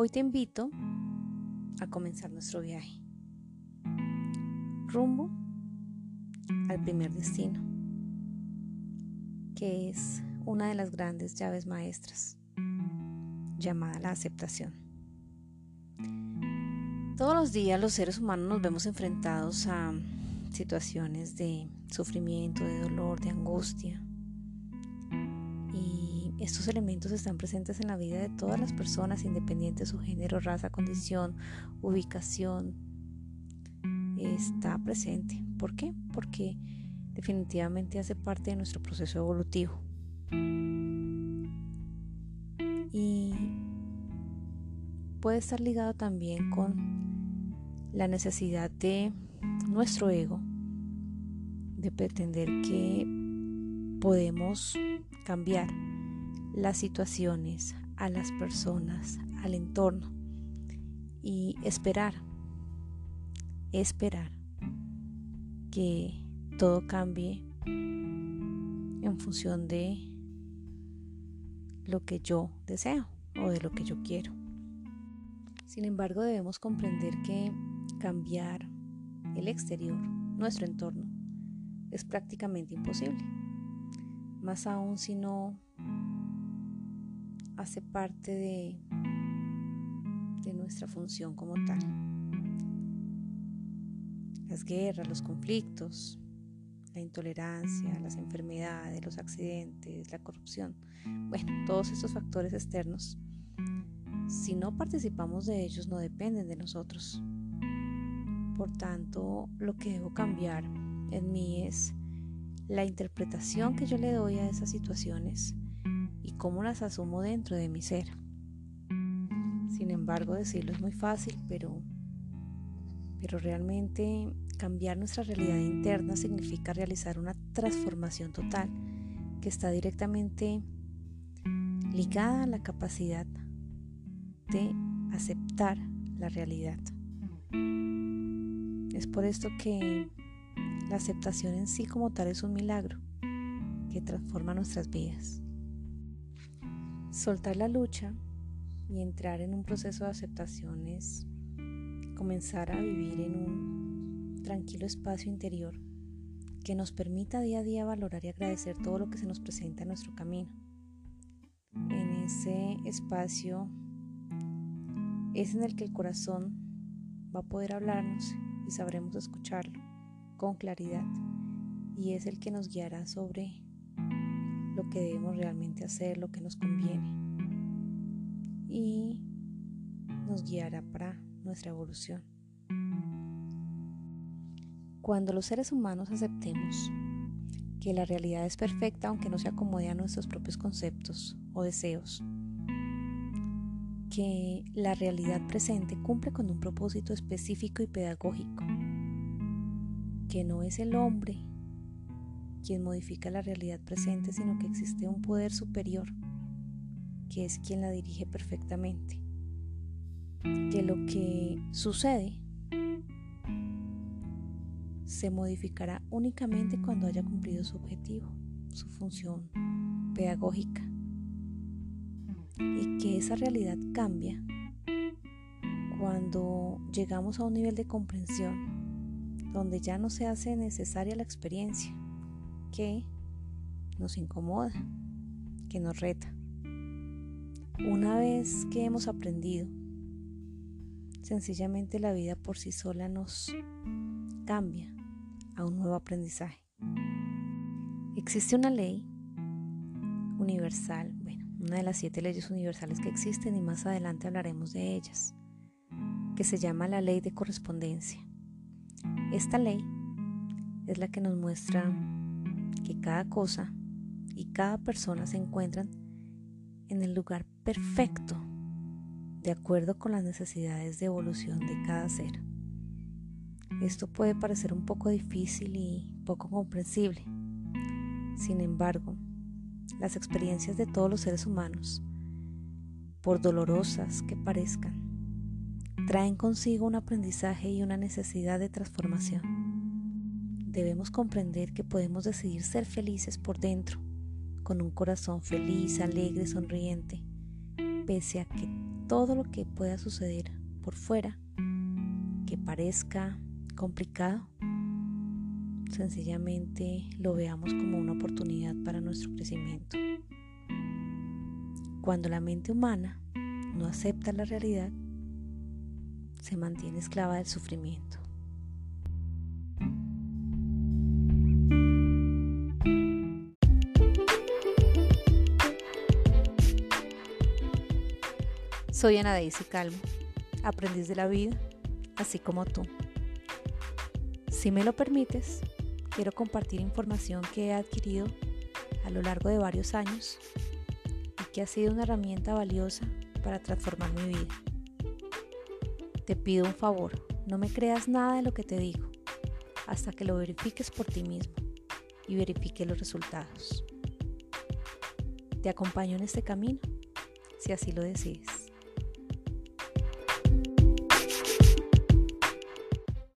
Hoy te invito a comenzar nuestro viaje rumbo al primer destino, que es una de las grandes llaves maestras, llamada la aceptación. Todos los días los seres humanos nos vemos enfrentados a situaciones de sufrimiento, de dolor, de angustia. Estos elementos están presentes en la vida de todas las personas, independiente de su género, raza, condición, ubicación. Está presente. ¿Por qué? Porque definitivamente hace parte de nuestro proceso evolutivo. Y puede estar ligado también con la necesidad de nuestro ego de pretender que podemos cambiar las situaciones, a las personas, al entorno y esperar, esperar que todo cambie en función de lo que yo deseo o de lo que yo quiero. Sin embargo, debemos comprender que cambiar el exterior, nuestro entorno, es prácticamente imposible. Más aún si no hace parte de, de nuestra función como tal las guerras, los conflictos, la intolerancia, las enfermedades, los accidentes, la corrupción. Bueno, todos estos factores externos, si no participamos de ellos, no dependen de nosotros. Por tanto, lo que debo cambiar en mí es la interpretación que yo le doy a esas situaciones y cómo las asumo dentro de mi ser. Sin embargo, decirlo es muy fácil, pero pero realmente cambiar nuestra realidad interna significa realizar una transformación total que está directamente ligada a la capacidad de aceptar la realidad. Es por esto que la aceptación en sí como tal es un milagro que transforma nuestras vidas. Soltar la lucha y entrar en un proceso de aceptación es comenzar a vivir en un tranquilo espacio interior que nos permita día a día valorar y agradecer todo lo que se nos presenta en nuestro camino. En ese espacio es en el que el corazón va a poder hablarnos y sabremos escucharlo con claridad y es el que nos guiará sobre que debemos realmente hacer, lo que nos conviene y nos guiará para nuestra evolución. Cuando los seres humanos aceptemos que la realidad es perfecta aunque no se acomode a nuestros propios conceptos o deseos, que la realidad presente cumple con un propósito específico y pedagógico, que no es el hombre quien modifica la realidad presente, sino que existe un poder superior que es quien la dirige perfectamente que lo que sucede se modificará únicamente cuando haya cumplido su objetivo, su función pedagógica. Y que esa realidad cambia cuando llegamos a un nivel de comprensión donde ya no se hace necesaria la experiencia que nos incomoda, que nos reta. Una vez que hemos aprendido Sencillamente la vida por sí sola nos cambia a un nuevo aprendizaje. Existe una ley universal, bueno, una de las siete leyes universales que existen y más adelante hablaremos de ellas, que se llama la ley de correspondencia. Esta ley es la que nos muestra que cada cosa y cada persona se encuentran en el lugar perfecto de acuerdo con las necesidades de evolución de cada ser. Esto puede parecer un poco difícil y poco comprensible. Sin embargo, las experiencias de todos los seres humanos, por dolorosas que parezcan, traen consigo un aprendizaje y una necesidad de transformación. Debemos comprender que podemos decidir ser felices por dentro, con un corazón feliz, alegre, sonriente, pese a que todo lo que pueda suceder por fuera, que parezca complicado, sencillamente lo veamos como una oportunidad para nuestro crecimiento. Cuando la mente humana no acepta la realidad, se mantiene esclava del sufrimiento. Soy Ana Daisy Calmo, aprendiz de la vida, así como tú. Si me lo permites, quiero compartir información que he adquirido a lo largo de varios años y que ha sido una herramienta valiosa para transformar mi vida. Te pido un favor, no me creas nada de lo que te digo hasta que lo verifiques por ti mismo y verifique los resultados. Te acompaño en este camino si así lo decides.